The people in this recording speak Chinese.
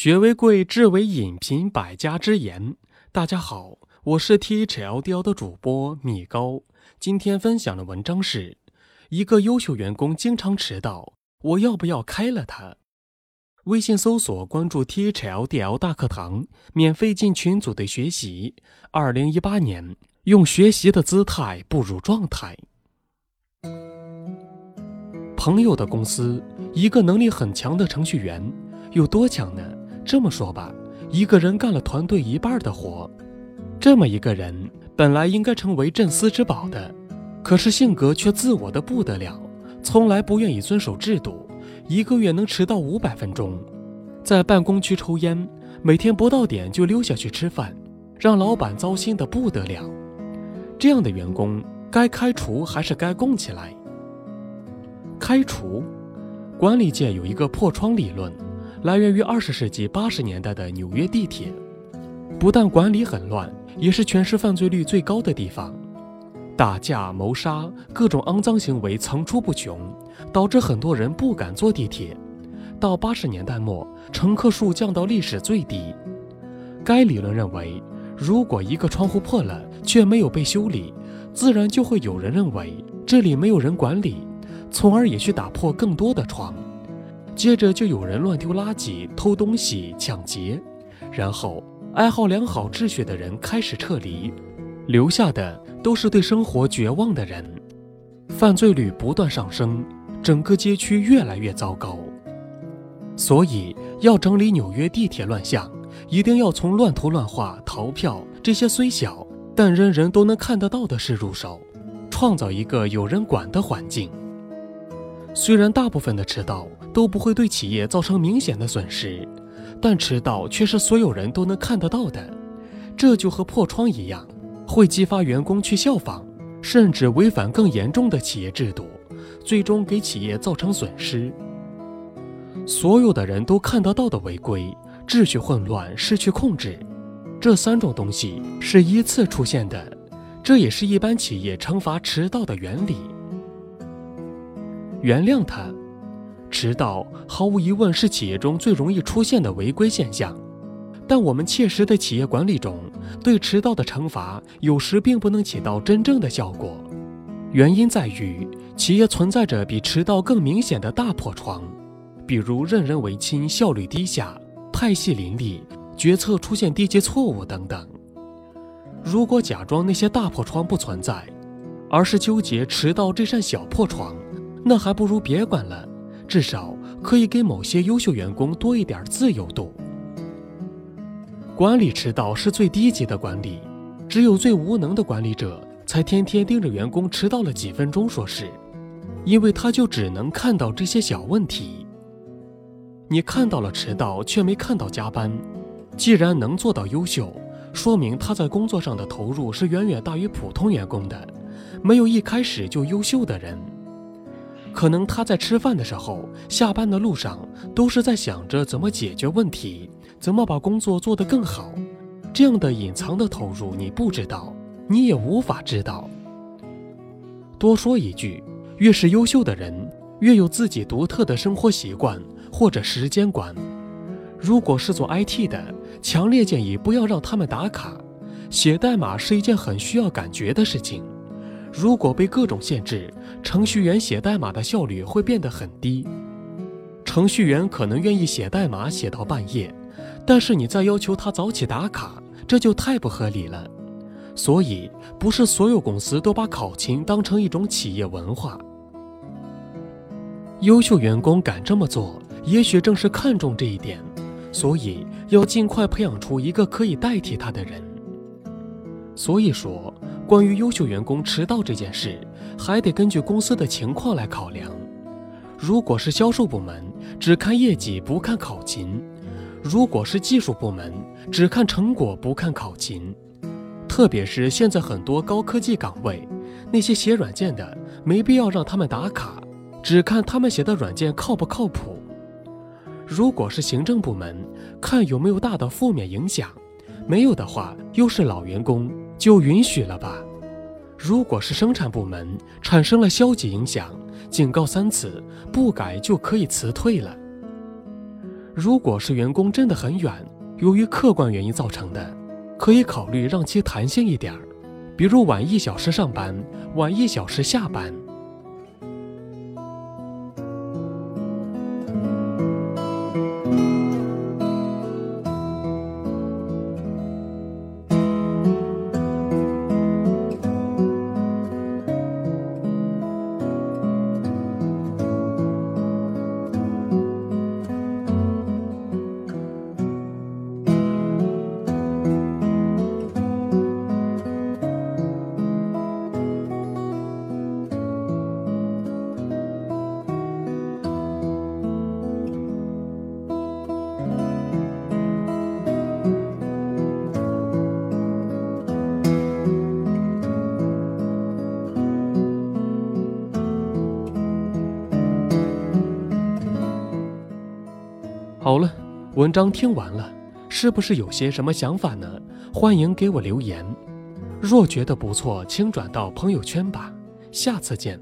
学为贵，智为引，品百家之言。大家好，我是 T H L D L 的主播米高。今天分享的文章是：一个优秀员工经常迟到，我要不要开了他？微信搜索关注 T H L D L 大课堂，免费进群组的学习。二零一八年，用学习的姿态步入状态。朋友的公司，一个能力很强的程序员，有多强呢？这么说吧，一个人干了团队一半的活，这么一个人本来应该成为镇司之宝的，可是性格却自我的不得了，从来不愿意遵守制度，一个月能迟到五百分钟，在办公区抽烟，每天不到点就溜下去吃饭，让老板糟心的不得了。这样的员工该开除还是该供起来？开除，管理界有一个破窗理论。来源于二十世纪八十年代的纽约地铁，不但管理很乱，也是全市犯罪率最高的地方，打架、谋杀，各种肮脏行为层出不穷，导致很多人不敢坐地铁。到八十年代末，乘客数降到历史最低。该理论认为，如果一个窗户破了却没有被修理，自然就会有人认为这里没有人管理，从而也去打破更多的窗。接着就有人乱丢垃圾、偷东西、抢劫，然后爱好良好秩序的人开始撤离，留下的都是对生活绝望的人，犯罪率不断上升，整个街区越来越糟糕。所以要整理纽约地铁乱象，一定要从乱涂乱画、逃票这些虽小但人人都能看得到的事入手，创造一个有人管的环境。虽然大部分的迟到都不会对企业造成明显的损失，但迟到却是所有人都能看得到的。这就和破窗一样，会激发员工去效仿，甚至违反更严重的企业制度，最终给企业造成损失。所有的人都看得到的违规、秩序混乱、失去控制，这三种东西是依次出现的，这也是一般企业惩罚迟到的原理。原谅他，迟到毫无疑问是企业中最容易出现的违规现象，但我们切实的企业管理中，对迟到的惩罚有时并不能起到真正的效果。原因在于企业存在着比迟到更明显的大破窗，比如任人唯亲、效率低下、派系林立、决策出现低级错误等等。如果假装那些大破窗不存在，而是纠结迟到这扇小破窗。那还不如别管了，至少可以给某些优秀员工多一点自由度。管理迟到是最低级的管理，只有最无能的管理者才天天盯着员工迟到了几分钟说事，因为他就只能看到这些小问题。你看到了迟到，却没看到加班。既然能做到优秀，说明他在工作上的投入是远远大于普通员工的，没有一开始就优秀的人。可能他在吃饭的时候、下班的路上，都是在想着怎么解决问题，怎么把工作做得更好。这样的隐藏的投入，你不知道，你也无法知道。多说一句，越是优秀的人，越有自己独特的生活习惯或者时间观。如果是做 IT 的，强烈建议不要让他们打卡。写代码是一件很需要感觉的事情。如果被各种限制，程序员写代码的效率会变得很低。程序员可能愿意写代码写到半夜，但是你再要求他早起打卡，这就太不合理了。所以，不是所有公司都把考勤当成一种企业文化。优秀员工敢这么做，也许正是看重这一点，所以要尽快培养出一个可以代替他的人。所以说。关于优秀员工迟到这件事，还得根据公司的情况来考量。如果是销售部门，只看业绩不看考勤；如果是技术部门，只看成果不看考勤。特别是现在很多高科技岗位，那些写软件的，没必要让他们打卡，只看他们写的软件靠不靠谱。如果是行政部门，看有没有大的负面影响，没有的话，又是老员工。就允许了吧。如果是生产部门产生了消极影响，警告三次，不改就可以辞退了。如果是员工真的很远，由于客观原因造成的，可以考虑让其弹性一点儿，比如晚一小时上班，晚一小时下班。好了，文章听完了，是不是有些什么想法呢？欢迎给我留言。若觉得不错，请转到朋友圈吧。下次见。